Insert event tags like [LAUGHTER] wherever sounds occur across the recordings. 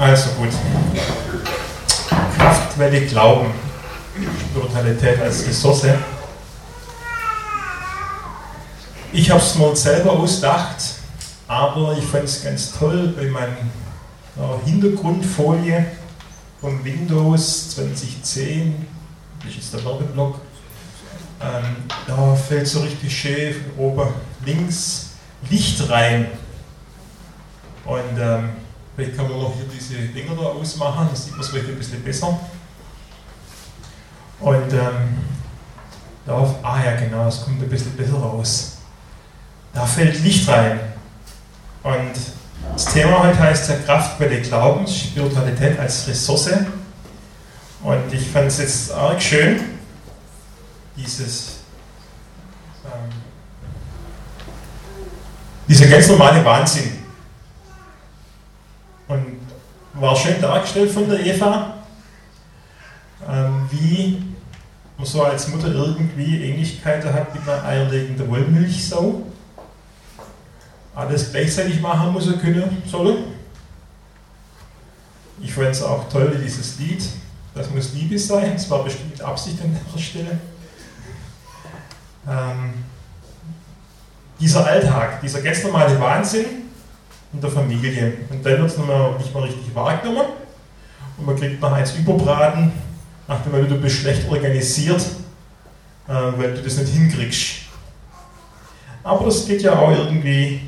Also gut. Kraftquelle Glauben. Spiritualität als Ressource. Ich habe es mir selber ausgedacht, aber ich fand es ganz toll bei meiner Hintergrundfolie von Windows 2010, das ist der Werbeblock, ähm, da fällt so richtig schön von oben links Licht rein. Und ähm, vielleicht kann man noch hier diese Dinger da ausmachen, dann sieht man es vielleicht ein bisschen besser. Und ähm, da, ah ja genau, es kommt ein bisschen besser raus. Da fällt Licht rein. Und das Thema heute heißt ja Kraftquelle Glaubens, Spiritualität als Ressource. Und ich fand es jetzt arg schön, dieses, ähm, dieser ganz normale Wahnsinn. Und war schön dargestellt von der Eva, ähm, wie man so als Mutter irgendwie Ähnlichkeiten hat mit einer eierlegenden Wollmilchsau. Alles gleichzeitig machen muss er können, sollen. Ich fand es auch toll, dieses Lied. Das muss Liebe sein. Es war bestimmt mit Absicht an der Stelle. Ähm, dieser Alltag, dieser ganz normale Wahnsinn in der Familie. Und dann wird es nicht mal richtig wahrgenommen. Und man kriegt noch eins überbraten, nachdem du bist schlecht organisiert, äh, weil du das nicht hinkriegst. Aber das geht ja auch irgendwie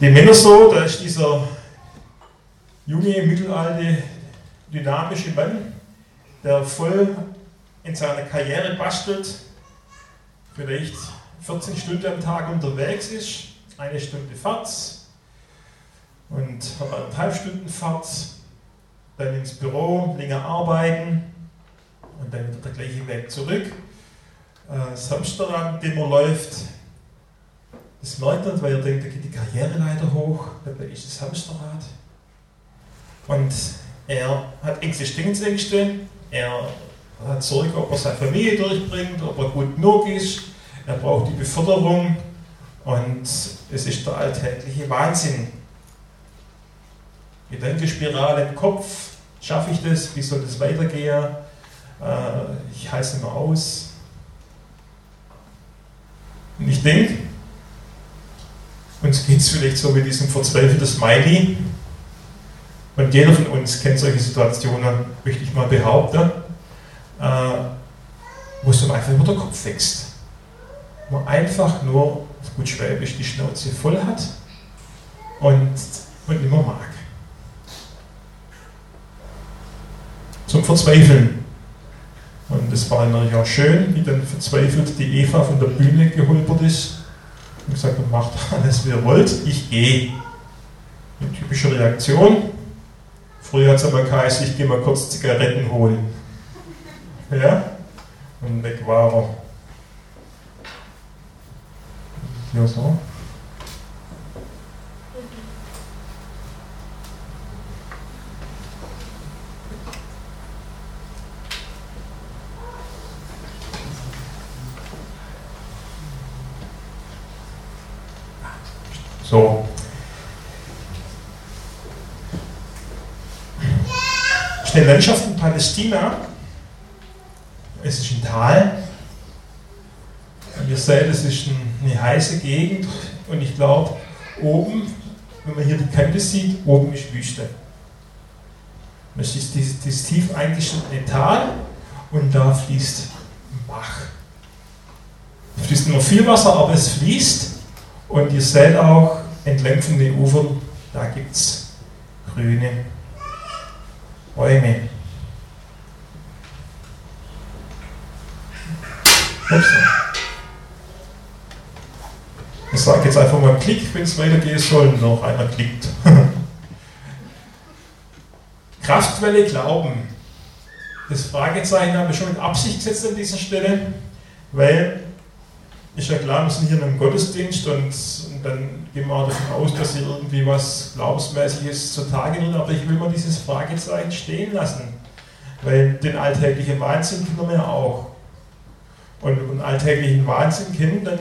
den Männer so, da ist dieser junge, mittelalte, dynamische Mann, der voll in seiner Karriere bastelt, vielleicht 14 Stunden am Tag unterwegs ist, eine Stunde Fahrt und anderthalb Stunden Fahrt, dann ins Büro, länger arbeiten und dann wieder der gleiche Weg zurück. Äh, das Hamsterrad, dem er läuft, das merkt er, weil er denkt, da geht die Karriereleiter hoch, dabei ist das Hamsterrad. Und er hat Existenzängste, er hat Sorge, ob er seine Familie durchbringt, ob er gut genug ist. Er braucht die Beförderung und es ist der alltägliche Wahnsinn. Gedankenspirale im Kopf. Schaffe ich das? Wie soll das weitergehen? Äh, ich heiße immer aus. Und ich denke, uns geht es vielleicht so wie diesem verzweifelten Smiley. Und jeder von uns kennt solche Situationen, möchte ich mal behaupten äh, wo es dann einfach immer der Kopf wächst. Wo einfach nur, gut schwäbisch, die Schnauze voll hat und, und immer mag. Zum Verzweifeln. Und es war natürlich auch schön, wie dann verzweifelt die Eva von der Bühne geholpert ist und gesagt hat, macht alles, wie ihr wollt, ich gehe. Eine typische Reaktion. Früher hat es aber geheißen, ich gehe mal kurz Zigaretten holen. Ja? Und weg war er. Ja, so. So. In Palästina, es ist ein Tal. Ihr seht, es ist eine heiße Gegend und ich glaube, oben, wenn man hier die Kante sieht, oben ist Wüste. Das ist das, das tief eingeschnittene Tal und da fließt ein Bach. Es fließt nur viel Wasser, aber es fließt und ihr seht auch entlang von den Ufern, da gibt es grüne Bäume. Ups. Ich sage jetzt einfach mal Klick, wenn es weitergehen soll, noch einer klickt. [LAUGHS] Kraftquelle Glauben. Das Fragezeichen haben wir schon mit Absicht gesetzt an dieser Stelle, weil ist ja klar, wir sind hier in einem Gottesdienst und, und dann gehen wir auch davon aus, dass hier irgendwie was Glaubensmäßiges zutage wird, aber ich will mal dieses Fragezeichen stehen lassen, weil den alltäglichen Wahnsinn kennen wir ja auch und, und alltäglichen Wahnsinn kennen, dann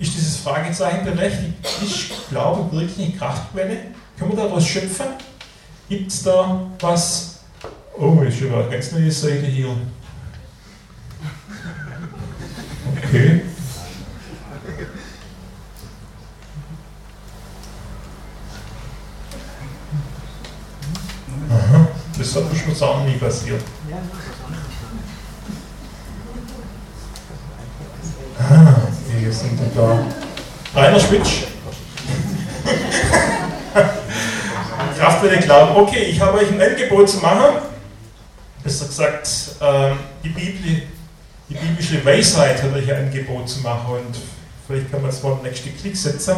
ist dieses Fragezeichen berechtigt. Ich glaube wirklich, Kraftquelle Können wir daraus schöpfen? Gibt es da was? Oh, ist schon eine ganz neue Seite hier. Okay. Aha, das hat mir schon sagen nie passiert. Ah, sind da. Rainer Schwitsch. Kraftwelle glauben. Okay, ich habe euch ein Angebot zu machen. Besser gesagt, ähm, die, Bibel, die biblische Weisheit hat euch ein Angebot zu machen und vielleicht kann man das Wort nächste Klick setzen.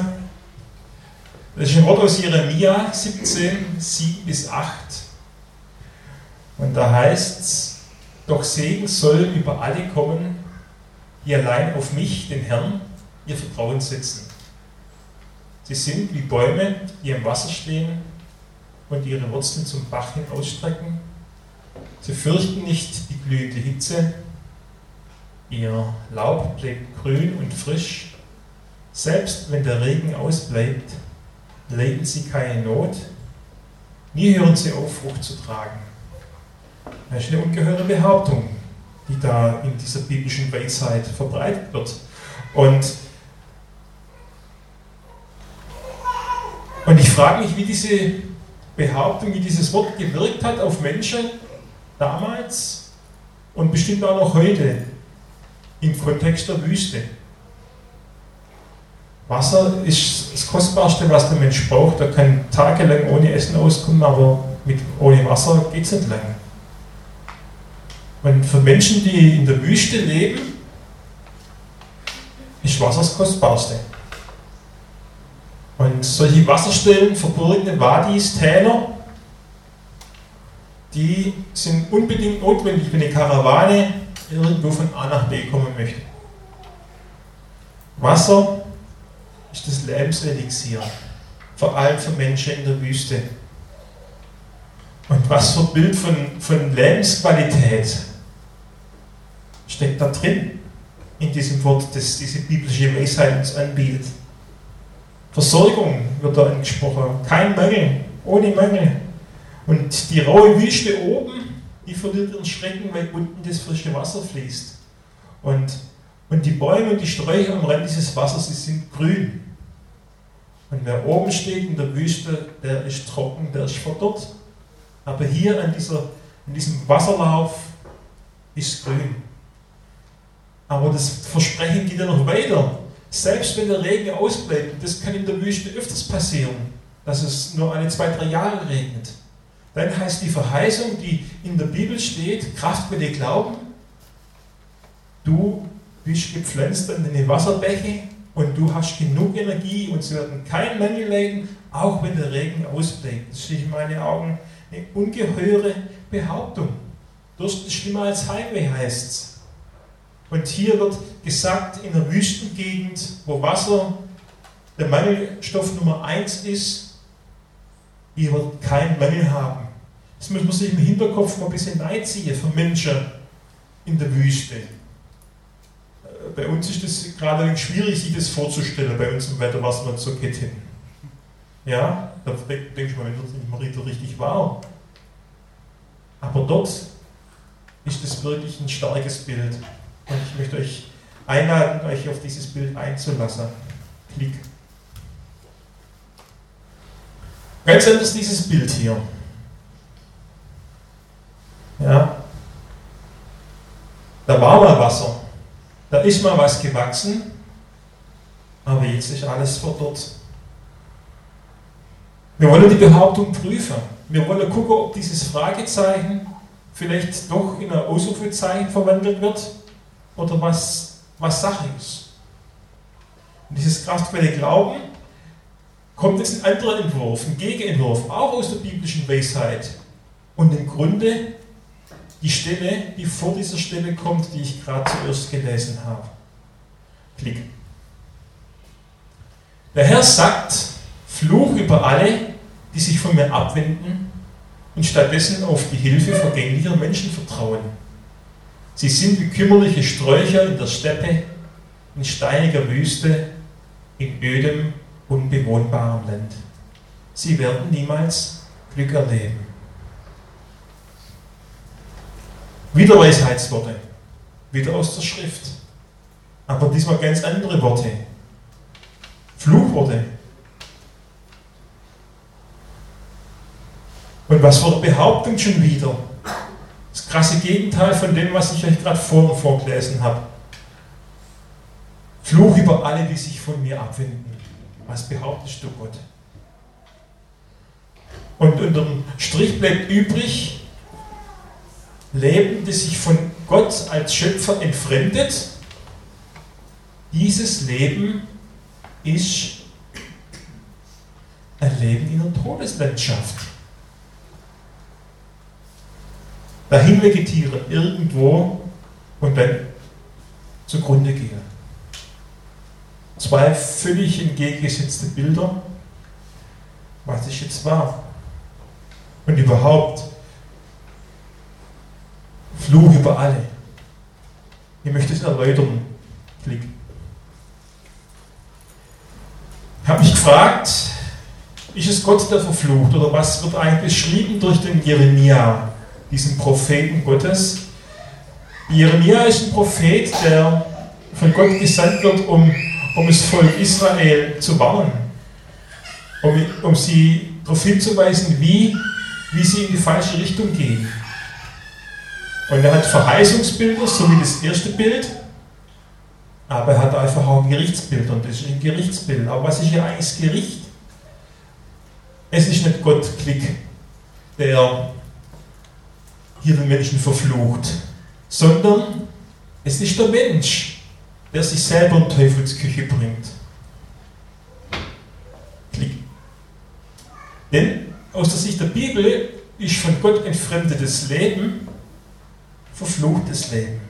Das ist ein Wort aus Jeremia 17, 7 bis 8. Und da heißt es, doch Segen soll über alle kommen, die allein auf mich, den Herrn, ihr Vertrauen setzen. Sie sind wie Bäume, die am Wasser stehen und ihre Wurzeln zum Bach hin ausstrecken. Sie fürchten nicht die glühende Hitze. Ihr Laub bleibt grün und frisch. Selbst wenn der Regen ausbleibt, leiden sie keine Not. Nie hören sie auf, Frucht zu tragen. Das ist eine ungeheure Behauptung, die da in dieser biblischen Weisheit verbreitet wird. Und, und ich frage mich, wie diese Behauptung, wie dieses Wort gewirkt hat auf Menschen damals und bestimmt auch noch heute im Kontext der Wüste. Wasser ist das Kostbarste, was der Mensch braucht. Er kann tagelang ohne Essen auskommen, aber mit, ohne Wasser geht es nicht lang. Und für Menschen, die in der Wüste leben, ist Wasser das Kostbarste. Und solche Wasserstellen, verborgene Wadis, Täler, die sind unbedingt notwendig, wenn eine Karawane irgendwo von A nach B kommen möchte. Wasser ist das Lebenselixier, vor allem für Menschen in der Wüste. Und was für ein Bild von, von Lebensqualität steckt da drin, in diesem Wort, das diese biblische Weisheit uns anbietet. Versorgung wird da angesprochen. Kein Mangel, ohne Mangel. Und die raue Wüste oben, die verliert ihren Schrecken, weil unten das frische Wasser fließt. Und, und die Bäume und die Sträucher am Rand dieses Wassers, die sind grün. Und wer oben steht in der Wüste, der ist trocken, der ist verdorrt. Aber hier an, dieser, an diesem Wasserlauf ist grün. Aber das Versprechen geht ja noch weiter. Selbst wenn der Regen ausbleibt, das kann in der Wüste öfters passieren, dass es nur alle zwei, drei Jahre regnet, dann heißt die Verheißung, die in der Bibel steht, Kraftquelle Glauben, du bist gepflanzt an den Wasserbäche und du hast genug Energie und sie werden kein Mangel leiden, auch wenn der Regen ausbleibt. Das ist in meinen Augen eine ungeheure Behauptung. Durst ist schlimmer als Heimweh, heißt es. Und hier wird gesagt, in der Wüstengegend, wo Wasser der Mangelstoff Nummer eins ist, ihr werdet keinen Mangel haben. Das muss man sich im Hinterkopf mal ein bisschen ziehen für Menschen in der Wüste. Äh, bei uns ist es gerade ein schwierig, sich das vorzustellen, bei uns im Wetter, was man so geht hin. Ja, da denke ich mal, wenn das nicht mal richtig war. Aber dort ist es wirklich ein starkes Bild. Ich möchte euch einladen, euch auf dieses Bild einzulassen. Klick. Ganz anders dieses Bild hier. Ja. Da war mal Wasser. Da ist mal was gewachsen. Aber jetzt ist alles verdorrt. Wir wollen die Behauptung prüfen. Wir wollen gucken, ob dieses Fragezeichen vielleicht doch in ein Ausrufezeichen verwandelt wird oder was, was Sache ist. Und dieses kraftvolle Glauben kommt jetzt ein anderer Entwurf, ein Gegenentwurf, auch aus der biblischen Weisheit. Und im Grunde die Stelle, die vor dieser Stelle kommt, die ich gerade zuerst gelesen habe. Klick. Der Herr sagt, Fluch über alle, die sich von mir abwenden und stattdessen auf die Hilfe vergänglicher Menschen vertrauen. Sie sind wie kümmerliche Sträucher in der Steppe, in steiniger Wüste, in ödem, unbewohnbarem Land. sie werden niemals Glück erleben. Wieder Weisheitsworte, wieder aus der Schrift, aber diesmal ganz andere Worte. Fluchworte. Und was für eine Behauptung schon wieder? Krasse Gegenteil von dem, was ich euch gerade vorhin vorgelesen habe. Fluch über alle, die sich von mir abwenden. Was behauptest du, Gott? Und unter dem Strich bleibt übrig, Leben, das sich von Gott als Schöpfer entfremdet. Dieses Leben ist ein Leben in der Todeslandschaft. Dahin vegetieren, irgendwo und dann zugrunde gehen. Zwei völlig entgegengesetzte Bilder. Was ist jetzt wahr? Und überhaupt, Fluch über alle. Ich möchte es erläutern. Klick. Ich habe mich gefragt, ist es Gott, der verflucht? Oder was wird eigentlich beschrieben durch den Jeremia, diesen Propheten Gottes? Jeremia ist ein Prophet, der von Gott gesandt wird, um, um das Volk Israel zu warnen, um, um sie darauf hinzuweisen, wie, wie sie in die falsche Richtung gehen. Und er hat Verheißungsbilder, so wie das erste Bild, aber er hat einfach auch ein Gerichtsbild und das ist ein Gerichtsbild. Aber was ist hier eigentlich das Gericht? Es ist nicht Gott Klick, der hier den Menschen verflucht, sondern es ist der Mensch, der sich selber in Teufelsküche bringt. Klick. Denn aus der Sicht der Bibel ist von Gott entfremdetes Leben verfluchtes Leben.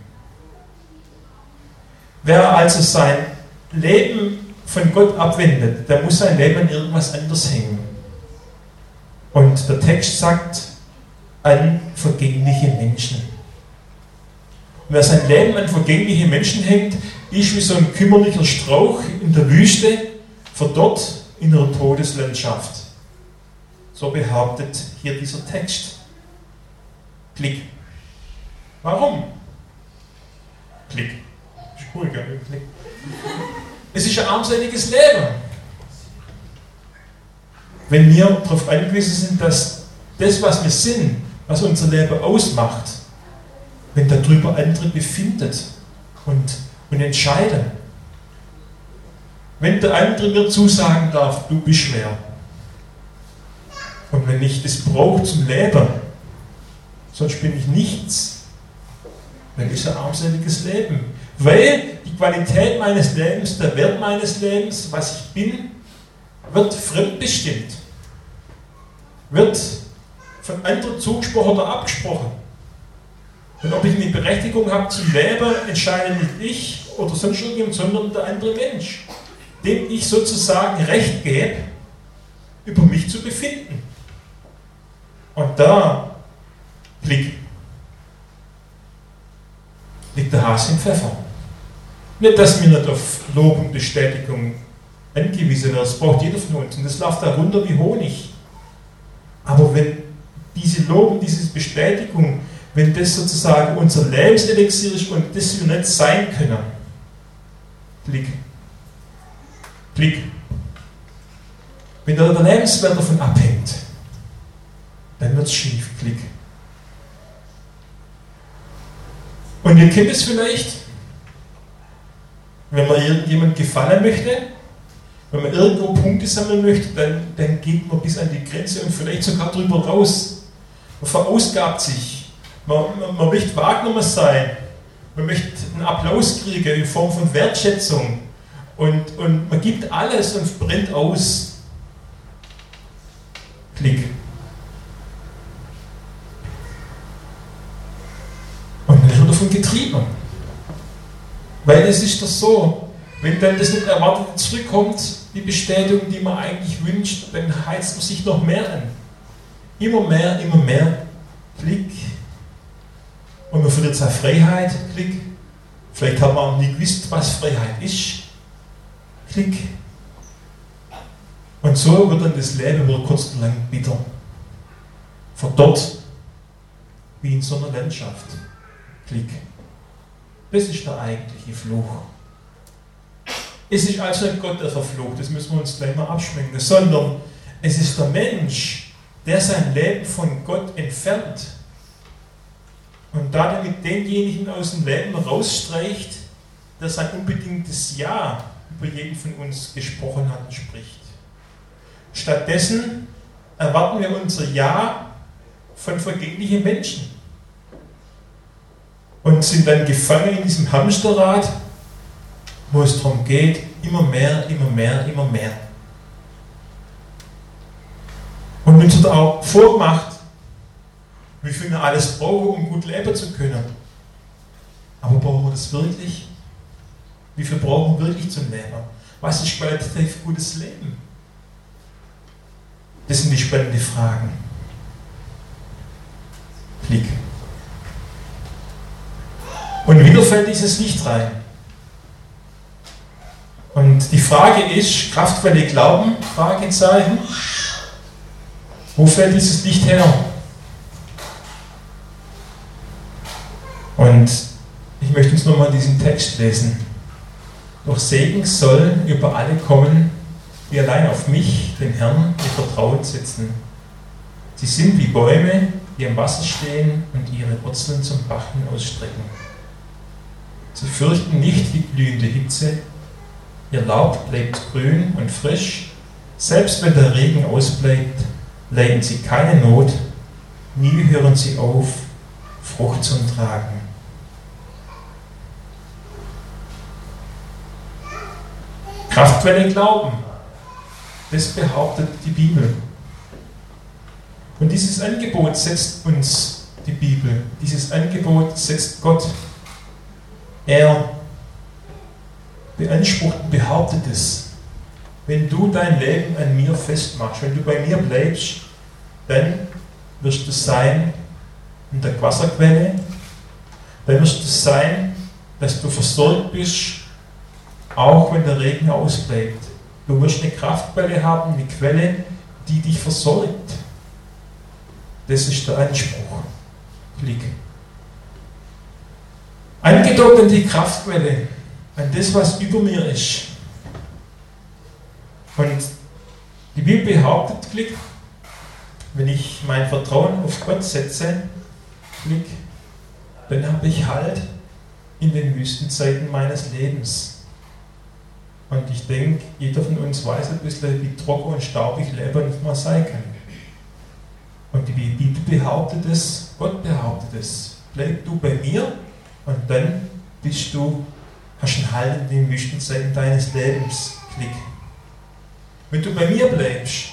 Wer also sein Leben von Gott abwendet, der muss sein Leben an irgendwas anderes hängen. Und der Text sagt, an vergängliche Menschen. Und wer sein Leben an vergängliche Menschen hängt, ist wie so ein kümmerlicher Strauch in der Wüste, verdorrt in einer Todeslandschaft. So behauptet hier dieser Text. Klick. Warum? Klick. Ist cool, gell? Klick. Es ist ein armseliges Leben. Wenn wir darauf angewiesen sind, dass das, was wir sind, was unser Leben ausmacht, wenn darüber andere befindet und, und entscheiden. Wenn der andere mir zusagen darf, du bist schwer. Und wenn ich das brauche zum Leben, sonst bin ich nichts, dann ist ein armseliges Leben. Weil die Qualität meines Lebens, der Wert meines Lebens, was ich bin, wird fremdbestimmt. Wird von anderen zugesprochen oder abgesprochen. Und ob ich eine Berechtigung habe zum Leben, entscheide nicht ich oder sonst irgendjemand, sondern der andere Mensch, dem ich sozusagen Recht gebe, über mich zu befinden. Und da liegt liegt der Hase im Pfeffer. Nicht, dass wir nicht auf Lob und Bestätigung angewiesen werden, das braucht jeder von uns und das läuft da runter wie Honig. Aber wenn diese Lob und diese Bestätigung, wenn das sozusagen unser Lebenselixier ist und das wir nicht sein können, Blick, Blick. Wenn der Lebenswert davon abhängt, dann wird es schief, Klick. Und ihr kennt es vielleicht, wenn man irgendjemand gefallen möchte, wenn man irgendwo Punkte sammeln möchte, dann, dann geht man bis an die Grenze und vielleicht sogar drüber raus. Man verausgabt sich. Man, man, man möchte wahrgenommen sein. Man möchte einen Applaus kriegen in Form von Wertschätzung. Und, und man gibt alles und brennt aus. Klick. davon getrieben. Weil es ist doch so, wenn dann das nicht erwartet zurückkommt, die Bestätigung, die man eigentlich wünscht, dann heizt man sich noch mehr an. Immer mehr, immer mehr. Klick. Und man verliert seine Freiheit. Klick. Vielleicht hat man auch nie gewusst, was Freiheit ist. Klick. Und so wird dann das Leben über kurz und lang bitter. Verdorrt, wie in so einer Landschaft. Klick. Das ist der eigentliche Fluch. Es ist also nicht Gott, der verflucht, das müssen wir uns gleich mal abschminken, sondern es ist der Mensch, der sein Leben von Gott entfernt und damit denjenigen aus dem Leben rausstreicht, der sein unbedingtes Ja über jeden von uns gesprochen hat und spricht. Stattdessen erwarten wir unser Ja von vergänglichen Menschen und sind dann gefangen in diesem Hamsterrad, wo es darum geht, immer mehr, immer mehr, immer mehr. Und uns wird auch vorgemacht, wie viel wir alles brauchen, um gut leben zu können. Aber brauchen wir das wirklich? Wie viel brauchen wir wirklich zum Leben? Was ist qualitativ gutes Leben? Das sind die spannenden Fragen. Klick. Und wieder fällt dieses Licht rein. Und die Frage ist, Kraftquelle Glauben? Fragezeichen. Wo fällt dieses Licht her? Und ich möchte uns nochmal diesen Text lesen. Doch Segen soll über alle kommen, die allein auf mich, den Herrn, ihr Vertrauen setzen. Sie sind wie Bäume, die am Wasser stehen und ihre Wurzeln zum Bachen ausstrecken. Sie fürchten nicht die blühende Hitze, ihr Laub bleibt grün und frisch, selbst wenn der Regen ausbleibt, leiden sie keine Not, nie hören sie auf, Frucht zu tragen. Kraftquelle Glauben, das behauptet die Bibel. Und dieses Angebot setzt uns die Bibel, dieses Angebot setzt Gott. Er beansprucht und behauptet es. Wenn du dein Leben an mir festmachst, wenn du bei mir bleibst, dann wirst du sein in der Wasserquelle, dann wirst du sein, dass du versorgt bist, auch wenn der Regen ausbleibt. Du wirst eine Kraftquelle haben, eine Quelle, die dich versorgt. Das ist der Anspruch. Klick. Angedockt an die Kraftquelle, an das, was über mir ist. Und die Bibel behauptet, Klick, wenn ich mein Vertrauen auf Gott setze, Klick, dann habe ich Halt in den Wüstenzeiten meines Lebens. Und ich denke, jeder von uns weiß ein bisschen, wie trocken und staubig Leben nicht mal sein kann. Und die Bibel behauptet es, Gott behauptet es. Bleib du bei mir und dann bist du, hast einen Halt in den Wüstenzeiten deines Lebens. Klick. Wenn du bei mir bleibst,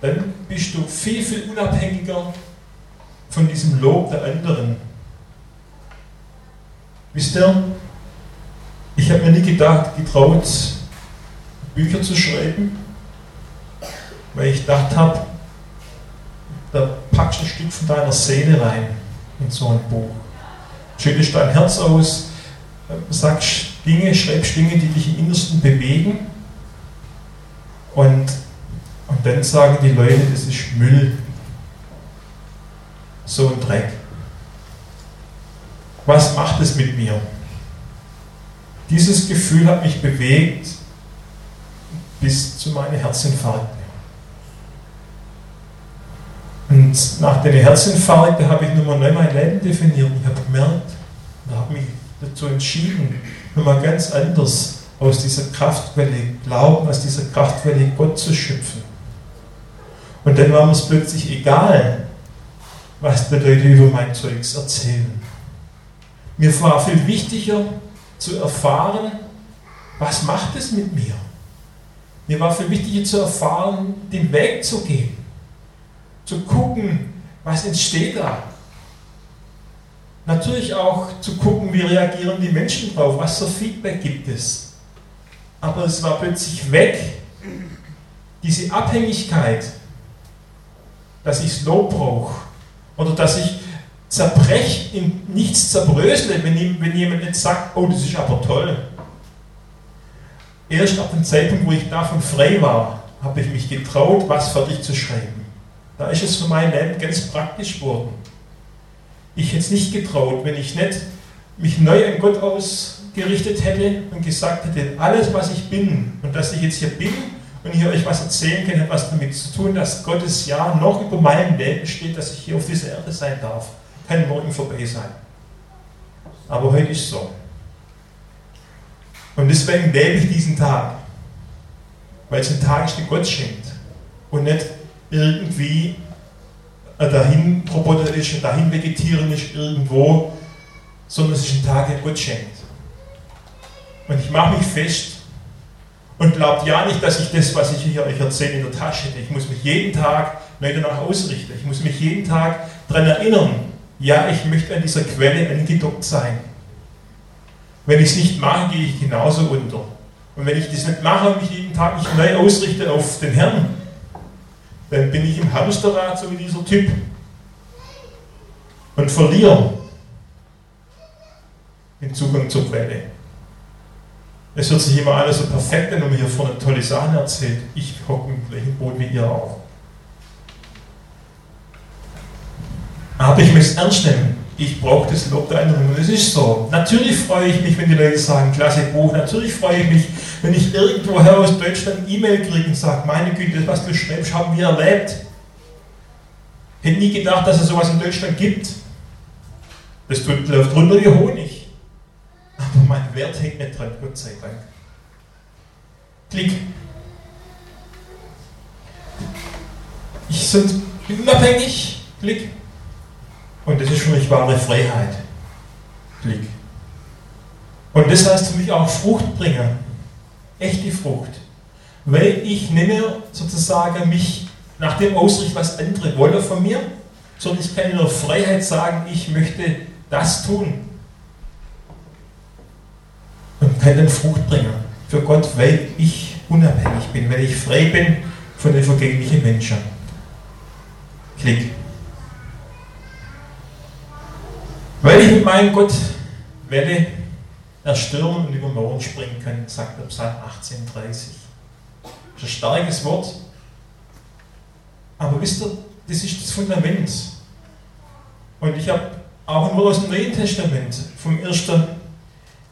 dann bist du viel, viel unabhängiger von diesem Lob der anderen. Wisst ihr, ich habe mir nie gedacht, getraut, Bücher zu schreiben, weil ich gedacht habe, da packst du ein Stück von deiner Seele rein in so ein Buch. Schüttest dein Herz aus, sagst Dinge, schreibst Dinge, die dich im Innersten bewegen und, und dann sagen die Leute, das ist Müll. So ein Dreck. Was macht es mit mir? Dieses Gefühl hat mich bewegt bis zu meinen Herzinfarkten. Und nach den Herzinfarkten habe ich nochmal neu mein Leben definiert. Ich habe gemerkt, und habe mich dazu entschieden, nochmal ganz anders aus dieser Kraftquelle Glauben, aus dieser Kraftquelle Gott zu schöpfen. Und dann war mir es plötzlich egal, was die Leute über mein Zeugs erzählen. Mir war viel wichtiger, zu erfahren, was macht es mit mir? Mir war viel wichtiger zu erfahren, den Weg zu gehen, zu gucken, was entsteht da. Natürlich auch zu gucken, wie reagieren die Menschen drauf, was für Feedback gibt es. Aber es war plötzlich weg, diese Abhängigkeit, dass ich Lob brauche oder dass ich zerbrecht in nichts zerbrösle, wenn, wenn jemand nicht sagt, oh, das ist aber toll. erst ab dem Zeitpunkt, wo ich davon frei war, habe ich mich getraut, was fertig zu schreiben. Da ist es für mein Leben ganz praktisch geworden. Ich hätte es nicht getraut, wenn ich nicht mich neu an Gott ausgerichtet hätte und gesagt hätte, alles, was ich bin und dass ich jetzt hier bin und hier euch was erzählen kann, hat was damit zu tun, dass Gottes Ja noch über meinem Leben steht, dass ich hier auf dieser Erde sein darf. Kann morgen vorbei sein. Aber heute ist so. Und deswegen lebe ich diesen Tag. Weil es ein Tag ist, den Gott schenkt. Und nicht irgendwie dahin Roboter und dahin vegetieren ist irgendwo, sondern es ist ein Tag, den Gott schenkt. Und ich mache mich fest und glaubt ja nicht, dass ich das, was ich hier euch erzähle, in der Tasche hätte. Ich muss mich jeden Tag neu danach ausrichten. Ich muss mich jeden Tag daran erinnern, ja, ich möchte an dieser Quelle angedockt sein. Wenn ich es nicht mache, gehe ich genauso unter. Und wenn ich das nicht mache und mich jeden Tag nicht neu ausrichte auf den Herrn, dann bin ich im Hamsterrad, so wie dieser Typ, und verliere den Zugang zur Quelle. Es hört sich immer alles so perfekt an, wenn man hier vorne tolle Sachen erzählt. Ich hocke im gleichen Boot wie ihr auch. Aber ich möchte es ernst nehmen ich brauche das Lob der anderen. Und es ist so. Natürlich freue ich mich, wenn die Leute sagen, klasse Buch. Natürlich freue ich mich, wenn ich irgendwoher aus Deutschland E-Mail kriege und sage, meine Güte, was du schreibst, haben wir erlebt. Hätte nie gedacht, dass es sowas in Deutschland gibt. Das läuft runter wie Honig. Wert hängt nicht dran, Gott sei Dank. Klick. Ich bin unabhängig. Klick. Und das ist für mich wahre Freiheit. Blick. Und das heißt für mich auch Frucht bringen. Echte Frucht. Weil ich nicht mehr sozusagen mich nach dem ausrichte, was andere wollen von mir, sondern ich kann in der Freiheit sagen, ich möchte das tun. Und kann dann Frucht bringen für Gott, weil ich unabhängig bin, weil ich frei bin von den vergänglichen Menschen. Klick. Weil ich mit meinem Gott Welle erstürmen und über Mauern springen kann, sagt der Psalm 18,30. Das ist ein starkes Wort. Aber wisst ihr, das ist das Fundament. Und ich habe auch nur aus dem Neuen Testament, vom 1.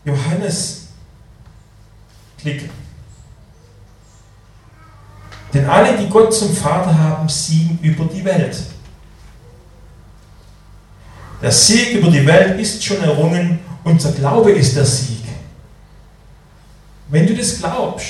Johannes, Klick. Denn alle, die Gott zum Vater haben, siegen über die Welt. Der Sieg über die Welt ist schon errungen, unser Glaube ist der Sieg. Wenn du das glaubst,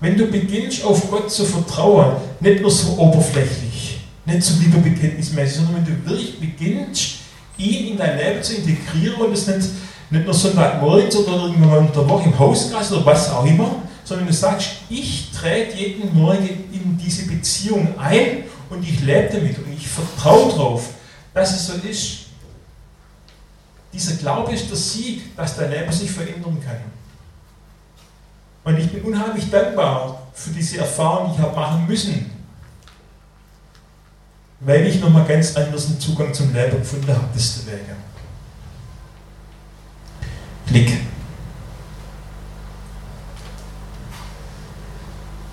wenn du beginnst auf Gott zu vertrauen, nicht nur so oberflächlich, nicht so lieberbekenntnismäßig, sondern wenn du wirklich beginnst, ihn in dein Leben zu integrieren und es nicht, nicht nur Sonntagmorgens oder irgendwann in der Woche im Hauskreis oder was auch immer, sondern du sagst, ich trete jeden Morgen in diese Beziehung ein und ich lebe damit und ich vertraue darauf, dass es so ist. Dieser Glaube ist der Sieg, dass dein Leben sich verändern kann. Und ich bin unheimlich dankbar für diese Erfahrung, die ich habe machen müssen. Weil ich nochmal ganz anders einen Zugang zum Leben gefunden habe, deswegen. Blick.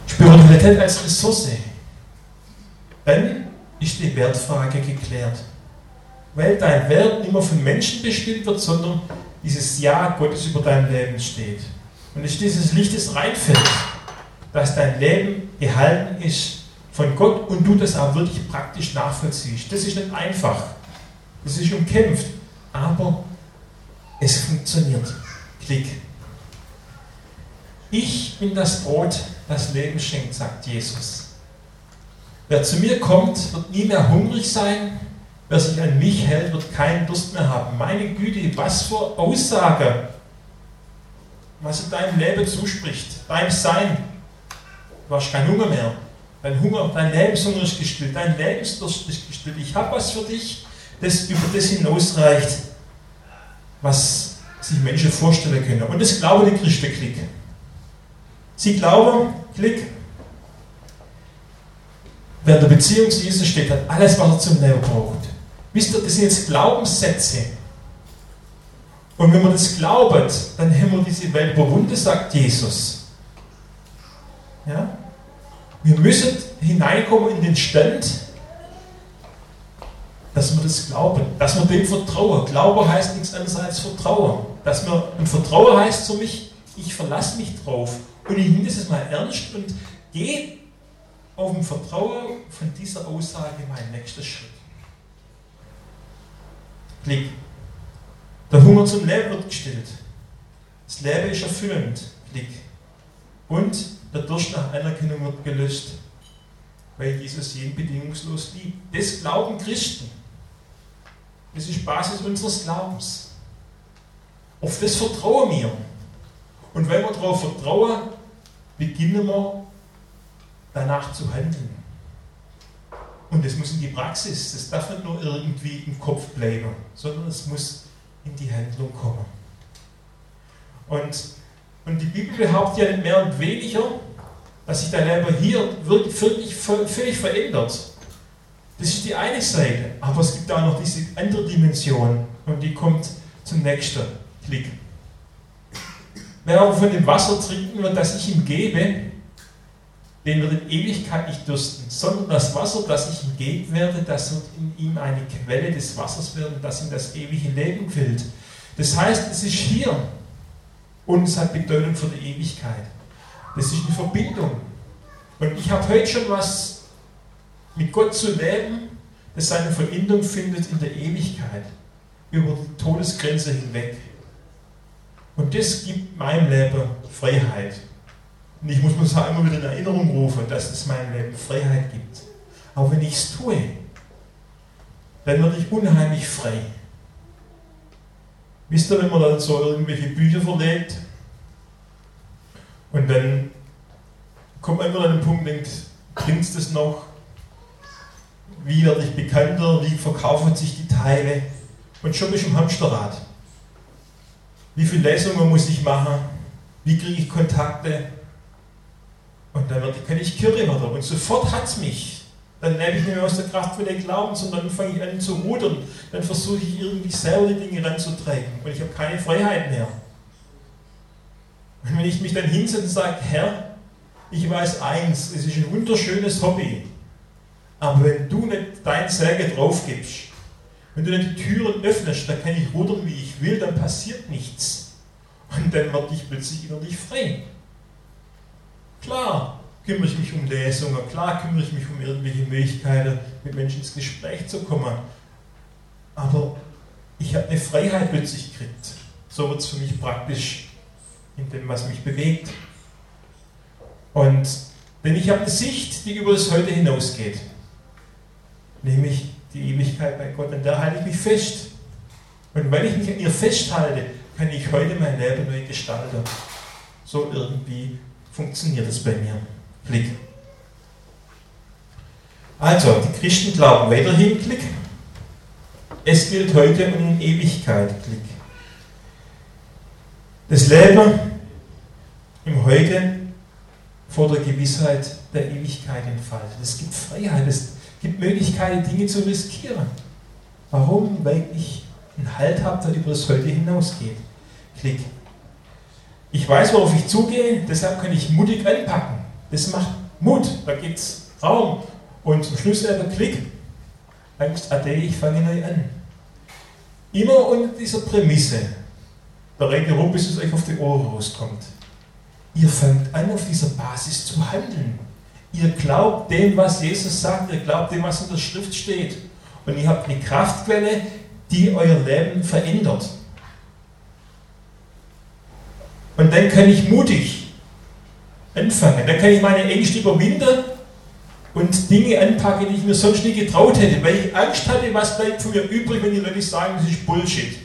Spiritualität als Ressource. Dann ist die Wertfrage geklärt weil dein Wert nicht mehr von Menschen bestimmt wird, sondern dieses Ja Gottes über dein Leben steht. Und es ist dieses Licht, das reinfällt, dass dein Leben gehalten ist von Gott und du das auch wirklich praktisch nachvollziehst. Das ist nicht einfach. Das ist umkämpft. Aber es funktioniert. Klick. Ich bin das Brot, das Leben schenkt, sagt Jesus. Wer zu mir kommt, wird nie mehr hungrig sein Wer sich an mich hält, wird keinen Durst mehr haben. Meine Güte, was für Aussage, was in deinem Leben zuspricht, dein Sein. Du hast keinen Hunger mehr. Dein Hunger, dein Lebenshunger ist gestillt, dein Lebensdurst ist gestillt. Ich habe was für dich, das über das hinausreicht, was sich Menschen vorstellen können. Und das glauben die Christen, Klick. Sie glauben, Klick, wer in der Beziehung zu Jesus steht, hat alles, was er zum Leben braucht. Wisst ihr, das sind jetzt Glaubenssätze. Und wenn man das glaubt, dann haben wir diese Welt überwunden, sagt Jesus. Ja? Wir müssen hineinkommen in den Stand, dass wir das glauben, dass wir dem vertrauen. Glaube heißt nichts anderes als Vertrauen. Dass wir, ein Vertrauen heißt für mich, ich verlasse mich drauf und ich nehme das mal ernst und gehe auf dem Vertrauen von dieser Aussage mein nächster Schritt. Blick. Der Hunger zum Leben wird gestillt. Das Leben ist erfüllend. Blick. Und der Durst nach Anerkennung wird gelöst, weil Jesus jeden bedingungslos liebt. Das glauben Christen. Das ist Basis unseres Glaubens. Auf das vertrauen wir. Und wenn wir darauf vertrauen, beginnen wir danach zu handeln. Und das muss in die Praxis, das darf nicht nur irgendwie im Kopf bleiben, sondern es muss in die Handlung kommen. Und, und die Bibel behauptet ja nicht mehr und weniger, dass sich dein Leben hier wirklich, völlig verändert. Das ist die eine Seite, aber es gibt auch noch diese andere Dimension und die kommt zum nächsten Klick. Wer aber von dem Wasser trinken wird, das ich ihm gebe, den wird in Ewigkeit nicht dürsten, sondern das Wasser, das ich ihm geben werde, das wird in ihm eine Quelle des Wassers werden, das in das ewige Leben quillt. Das heißt, es ist hier und es hat Bedeutung für die Ewigkeit. Das ist eine Verbindung. Und ich habe heute schon was mit Gott zu leben, das seine Veränderung findet in der Ewigkeit, über die Todesgrenze hinweg. Und das gibt meinem Leben Freiheit. Und ich muss mir das immer wieder in Erinnerung rufen, dass es meinem Leben Freiheit gibt. Aber wenn ich es tue, dann werde ich unheimlich frei. Wisst ihr, wenn man dann so irgendwelche Bücher verlegt und dann kommt man immer an den Punkt und denkt, bringt es das noch? Wie werde ich bekannter? Wie verkaufen sich die Teile? Und schon bist du im Hamsterrad. Wie viele Lesungen muss ich machen? Wie kriege ich Kontakte? Und dann wird, kann ich Kirche werden. Und sofort hat es mich. Dann lebe ich nicht mehr aus der Kraft von den Glauben, sondern dann fange ich an zu rudern. Dann versuche ich irgendwie selber die Dinge ranzutreiben. Und ich habe keine Freiheit mehr. Und wenn ich mich dann hinsetze und sage, Herr, ich weiß eins, es ist ein wunderschönes Hobby. Aber wenn du nicht dein Säge drauf gibst, wenn du nicht die Türen öffnest, dann kann ich rudern, wie ich will, dann passiert nichts. Und dann werde ich plötzlich innerlich frei. Klar kümmere ich mich um Lesungen, klar kümmere ich mich um irgendwelche Möglichkeiten, mit Menschen ins Gespräch zu kommen. Aber ich habe eine Freiheit plötzlich gekriegt. So wird es für mich praktisch in dem, was mich bewegt. Und denn ich habe eine Sicht, die über das Heute hinausgeht. Nämlich die Ewigkeit bei Gott. Und da halte ich mich fest. Und wenn ich mich an ihr festhalte, kann ich heute mein Leben neu gestalten. So irgendwie funktioniert es bei mir. Klick. Also, die Christen glauben weiterhin, Klick. Es gilt heute in Ewigkeit, Klick. Das Leben im Heute vor der Gewissheit der Ewigkeit entfaltet. Es gibt Freiheit, es gibt Möglichkeiten, Dinge zu riskieren. Warum? Weil ich einen Halt habe, der über das Heute hinausgeht. Klick. Ich weiß, worauf ich zugehe, deshalb kann ich mutig anpacken. Das macht Mut, da gibt es Raum. Und zum Schluss der Klick. Angst ade, ich fange neu an. Immer unter dieser Prämisse, da rede ich rum, bis es euch auf die Ohren rauskommt. Ihr fangt an, auf dieser Basis zu handeln. Ihr glaubt dem, was Jesus sagt, ihr glaubt dem, was in der Schrift steht. Und ihr habt eine Kraftquelle, die euer Leben verändert. Und dann kann ich mutig anfangen. Dann kann ich meine Ängste überwinden und Dinge anpacken, die ich mir sonst nie getraut hätte, weil ich Angst hatte, was bleibt von mir übrig, wenn die Leute sagen, das ist Bullshit.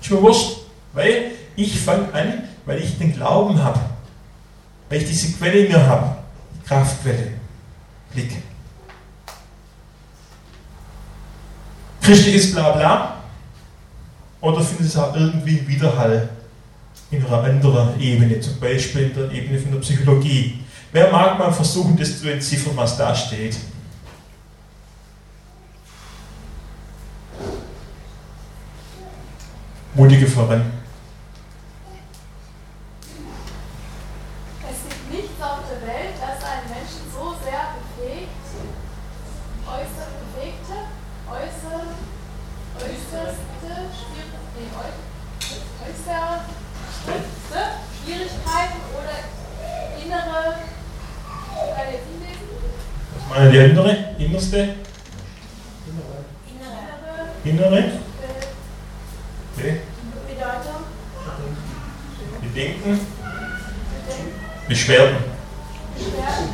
Ist mir wurscht, weil ich fange an, weil ich den Glauben habe, weil ich diese Quelle in mir habe, Kraftquelle. Blick. Christliches Blabla oder findet es auch irgendwie Widerhall in einer anderen Ebene, zum Beispiel in der Ebene von der Psychologie. Wer mag mal versuchen, das zu entziffern, was da steht? Mutige voran. nichts auf der Welt, das einen Menschen so sehr befähigt, äußere befähigte, äußere, äußerste, nee, äußerste Schwierigkeiten oder innere, kann ich jetzt nicht lesen? Was meinen die innere? Innerste? Innere Innere? äh, Okay. Bedeutung, Bedenken? Beschwerden. Beschwerden,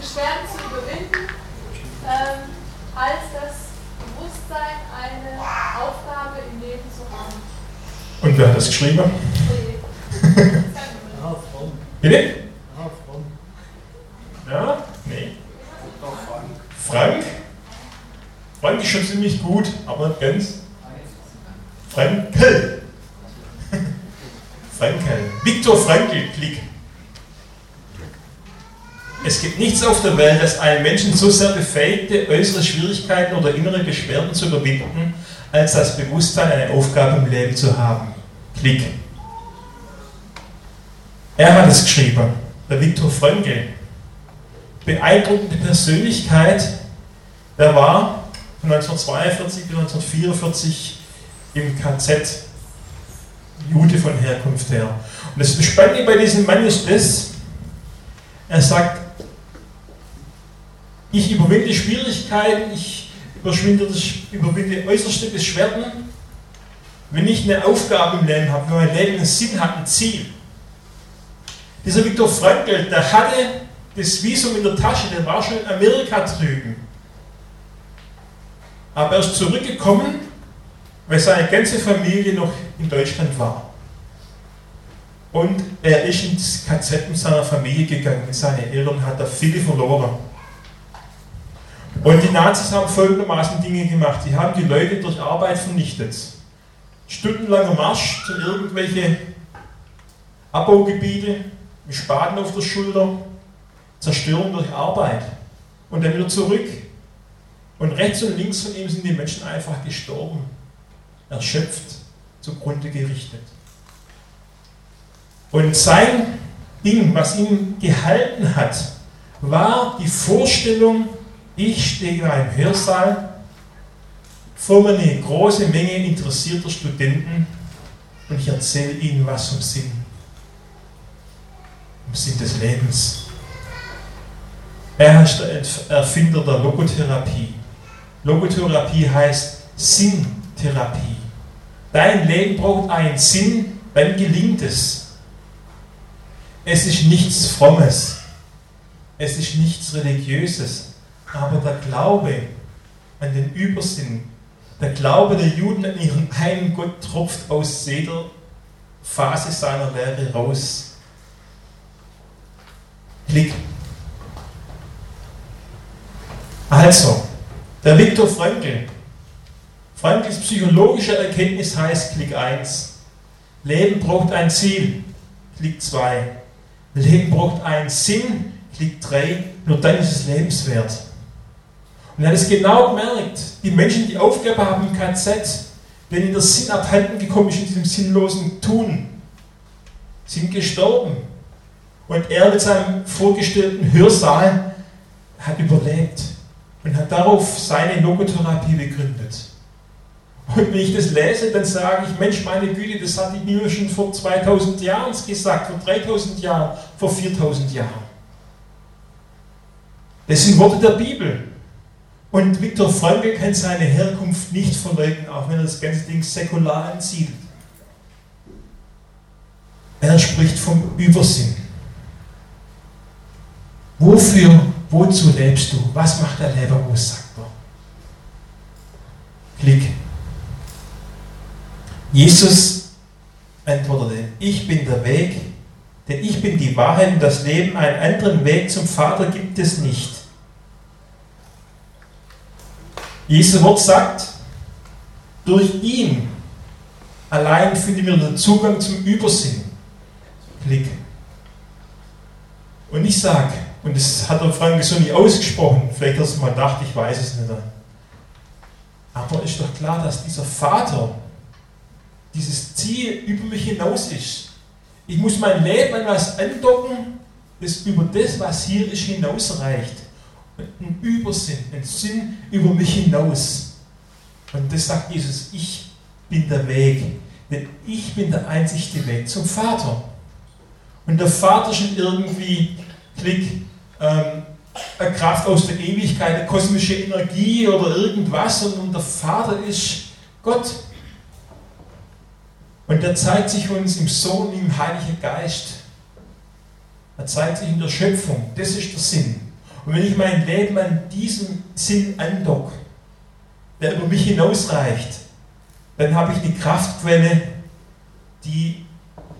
Beschwerden zu überwinden, ähm, als das Bewusstsein, eine Aufgabe im Leben zu haben. Und wer hat das geschrieben? Bitte? Ah, fromm. Ja? Nee. Frank? Ist schon ziemlich gut, aber nicht ganz. Frankel. [LAUGHS] Frankel. Viktor Frankl, Klick. Es gibt nichts auf der Welt, das einen Menschen so sehr befähigte, äußere Schwierigkeiten oder innere Beschwerden zu überwinden, als das Bewusstsein, eine Aufgabe im Leben zu haben. Klick. Er hat es geschrieben, der Viktor Frankl. Beeindruckende Persönlichkeit, der war von 1942 bis 1944 im KZ Jude von Herkunft her. Und das Spannende bei diesem Mann ist das, er sagt, ich überwinde Schwierigkeiten, ich überwinde, überwinde äußerste Beschwerden, wenn ich eine Aufgabe im Leben habe, wenn mein Leben einen Sinn hat, ein Ziel. Dieser Viktor Frankl, der hatte das Visum in der Tasche, der war schon in Amerika drüben. Aber er ist zurückgekommen, weil seine ganze Familie noch in Deutschland war. Und er ist ins KZ mit seiner Familie gegangen. Mit seinen Eltern hat er viele verloren. Und die Nazis haben folgendermaßen Dinge gemacht. Sie haben die Leute durch Arbeit vernichtet. Stundenlanger Marsch zu irgendwelche Abbaugebiete mit Spaten auf der Schulter, Zerstörung durch Arbeit und dann wieder zurück. Und rechts und links von ihm sind die Menschen einfach gestorben, erschöpft, zugrunde gerichtet. Und sein Ding, was ihn gehalten hat, war die Vorstellung, ich stehe in einem Hörsaal vor eine große Menge interessierter Studenten und ich erzähle ihnen was vom Sinn, vom Sinn des Lebens. Er ist der Erfinder der Logotherapie. Logotherapie heißt Sinntherapie. Dein Leben braucht einen Sinn, dann gelingt es. Es ist nichts Frommes, es ist nichts Religiöses, aber der Glaube an den Übersinn, der Glaube der Juden an ihren einen Gott tropft aus jeder Phase seiner Lehre raus. Klick. Also, der Viktor Frankl. Frankls psychologische Erkenntnis heißt Klick 1. Leben braucht ein Ziel. Klick 2. Leben braucht einen Sinn. Klick 3. Nur dann ist es lebenswert. Und er hat es genau gemerkt. Die Menschen, die Aufgabe haben im KZ, denen der Sinn abhanden gekommen ist in diesem sinnlosen Tun, sind gestorben. Und er mit seinem vorgestellten Hörsaal hat überlebt und hat darauf seine Logotherapie begründet. Und wenn ich das lese, dann sage ich, Mensch, meine Güte, das hat die Bibel schon vor 2000 Jahren gesagt, vor 3000 Jahren, vor 4000 Jahren. Das sind Worte der Bibel. Und Viktor Frankl kann seine Herkunft nicht verleugnen, auch wenn er das ganze Ding säkular ansiedelt. Er spricht vom Übersinn. Wofür, wozu lebst du? Was macht der Leberwurst, sagt er. Klick. Jesus antwortete, ich bin der Weg, denn ich bin die Wahrheit und das Leben. Einen anderen Weg zum Vater gibt es nicht. Jesu Wort sagt, durch ihn allein finden wir den Zugang zum Übersinn. Klick. Und ich sage, und das hat der Frank so nie ausgesprochen, vielleicht hast du mal gedacht, ich weiß es nicht. Aber ist doch klar, dass dieser Vater dieses Ziel über mich hinaus ist. Ich muss mein Leben an was andocken, das über das, was hier ist, hinausreicht. Ein Übersinn, ein Sinn über mich hinaus. Und das sagt Jesus, ich bin der Weg. Denn ich bin der einzige Weg zum Vater. Und der Vater nicht irgendwie, klick, ähm, eine Kraft aus der Ewigkeit, eine kosmische Energie oder irgendwas, sondern der Vater ist Gott. Und der zeigt sich uns im Sohn, im Heiligen Geist. Er zeigt sich in der Schöpfung. Das ist der Sinn. Und wenn ich mein Leben an diesem Sinn andock, der über mich hinausreicht, dann habe ich die Kraftquelle, die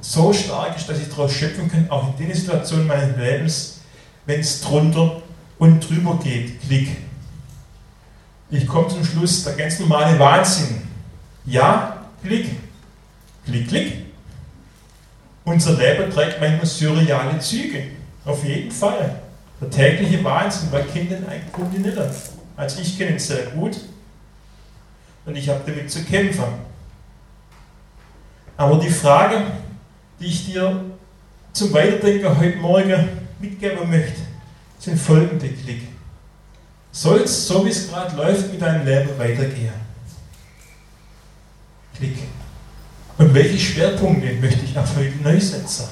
so stark ist, dass ich daraus schöpfen kann, auch in den Situationen meines Lebens, wenn es drunter und drüber geht. Klick. Ich komme zum Schluss, der ganz normale Wahnsinn. Ja, klick. Klick, klick. Unser Leben trägt manchmal surreale Züge. Auf jeden Fall. Der tägliche Wahnsinn, kennt den eigentlich nicht? Also ich kenne ihn sehr gut und ich habe damit zu kämpfen. Aber die Frage, die ich dir zum Weiterdenken heute Morgen mitgeben möchte, sind folgende Klick. Soll es, so wie es gerade läuft, mit deinem Leben weitergehen? Klick. Und welche Schwerpunkte möchte ich ab heute neu setzen?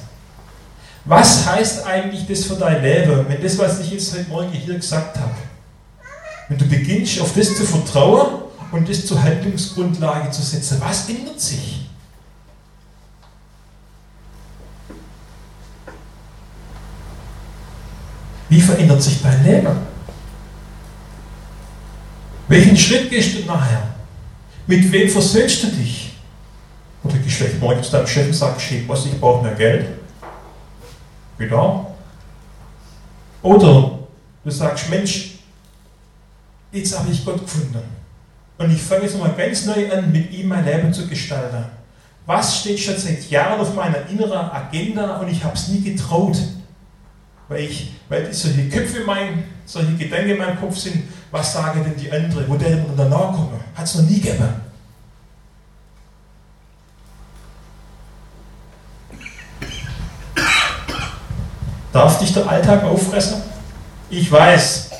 Was heißt eigentlich das für dein Leben, wenn das, was ich jetzt heute Morgen hier gesagt habe, wenn du beginnst, auf das zu vertrauen und das zur Handlungsgrundlage zu setzen, was ändert sich? Wie verändert sich dein Leben? Welchen Schritt gehst du nachher? Mit wem versöhnst du dich? Oder gehst vielleicht morgen zu deinem Chef und sagst, hey, was, ich brauche mehr Geld? Wieder. Oder du sagst, Mensch, jetzt habe ich Gott gefunden. Und ich fange jetzt mal ganz neu an, mit ihm mein Leben zu gestalten. Was steht schon seit Jahren auf meiner inneren Agenda und ich habe es nie getraut? Weil, ich, weil solche Köpfe in meinem, solche Gedanken in meinem Kopf sind, was sagen denn die anderen, wo der denn danach kommen? Hat es noch nie gegeben. Darf dich der Alltag auffressen? Ich weiß,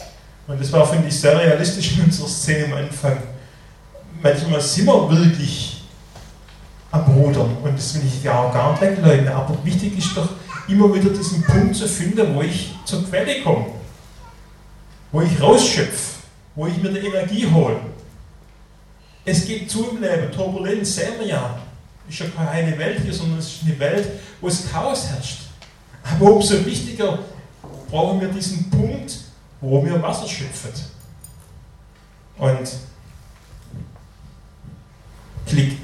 und das war, finde ich, sehr realistisch in unserer Szene am Anfang. Manchmal sind wir wirklich am Rudern und das will ich ja auch gar nicht wegleugnen, aber wichtig ist doch, immer wieder diesen Punkt zu finden, wo ich zur Quelle komme, wo ich rausschöpfe, wo ich mir die Energie hole. Es geht zu im Leben, Turbulenz sehen wir ja. Ist ja keine Welt hier, sondern es ist eine Welt, wo es Chaos herrscht. Aber umso wichtiger brauchen wir diesen Punkt, wo wir Wasser schöpfen. Und klick.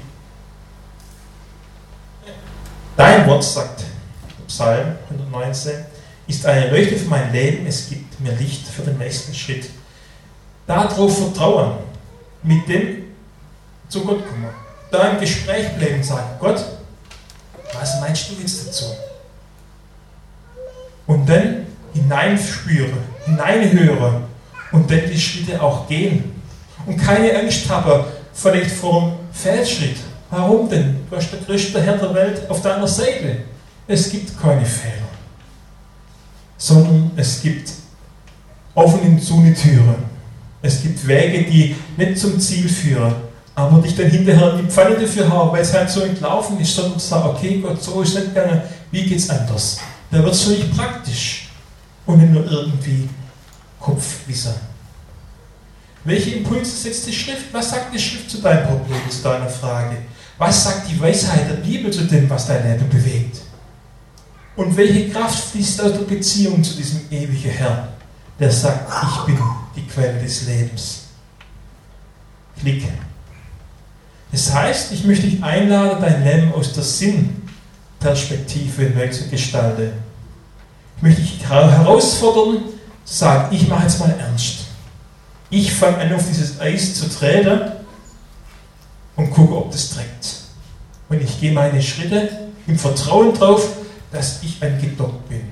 Dein Wort sagt, Psalm 119, ist eine Leuchte für mein Leben, es gibt mir Licht für den nächsten Schritt. Darauf vertrauen, mit dem zu Gott kommen. Da im Gespräch bleiben und sagen, Gott, was meinst du jetzt dazu? Und dann hineinspüren, hineinhören und dann die Schritte auch gehen. Und keine Angst haben, vielleicht vor dem Fehlschritt. Warum denn? Du hast der größte Herr der Welt auf deiner Seite. Es gibt keine Fehler, sondern es gibt offene zune Türen. Es gibt Wege, die nicht zum Ziel führen, aber dich dann hinterher in die Pfanne dafür haben, weil es halt so entlaufen ist, sondern zu sagen, okay Gott, so ist es nicht gegangen, wie geht es anders? Da wird es für dich praktisch und nicht nur irgendwie Kopfwissen. Welche Impulse setzt die Schrift? Was sagt die Schrift zu deinem Problem, zu deiner Frage? Was sagt die Weisheit der Bibel zu dem, was dein Leben bewegt? Und welche Kraft fließt aus der Beziehung zu diesem ewigen Herrn, der sagt, ich bin die Quelle des Lebens? Klick. Das heißt, ich möchte dich einladen, dein Leben aus der Sinnperspektive neu zu gestalten. Ich möchte dich herausfordern, zu sagen, ich mache jetzt mal ernst. Ich fange an, auf dieses Eis zu treten und gucke, ob das trägt. Und ich gehe meine Schritte im Vertrauen drauf, dass ich angedockt bin.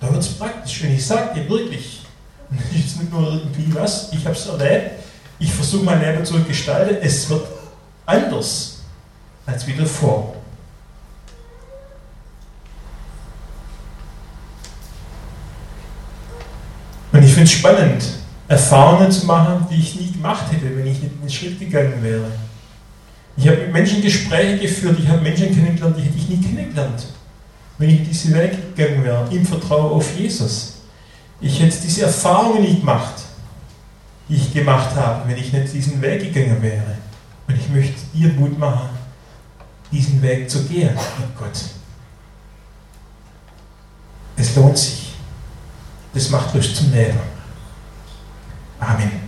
Da wird es praktisch. Und ich sage dir wirklich, [LAUGHS] ist nicht nur irgendwie was, ich habe es erlebt, ich versuche mein Leben zu gestalten, es wird anders als wieder vor. Und ich finde es spannend, Erfahrungen zu machen, die ich nie gemacht hätte, wenn ich nicht den Schritt gegangen wäre. Ich habe mit Menschen Gespräche geführt, ich habe Menschen kennengelernt, die hätte ich nie kennengelernt, wenn ich diese Weg gegangen wäre, im Vertrauen auf Jesus. Ich hätte diese Erfahrungen nicht gemacht, die ich gemacht habe, wenn ich nicht diesen Weg gegangen wäre. Und ich möchte dir Mut machen, diesen Weg zu gehen mit Gott. Es lohnt sich. Das macht Lust zum Leben. Amen.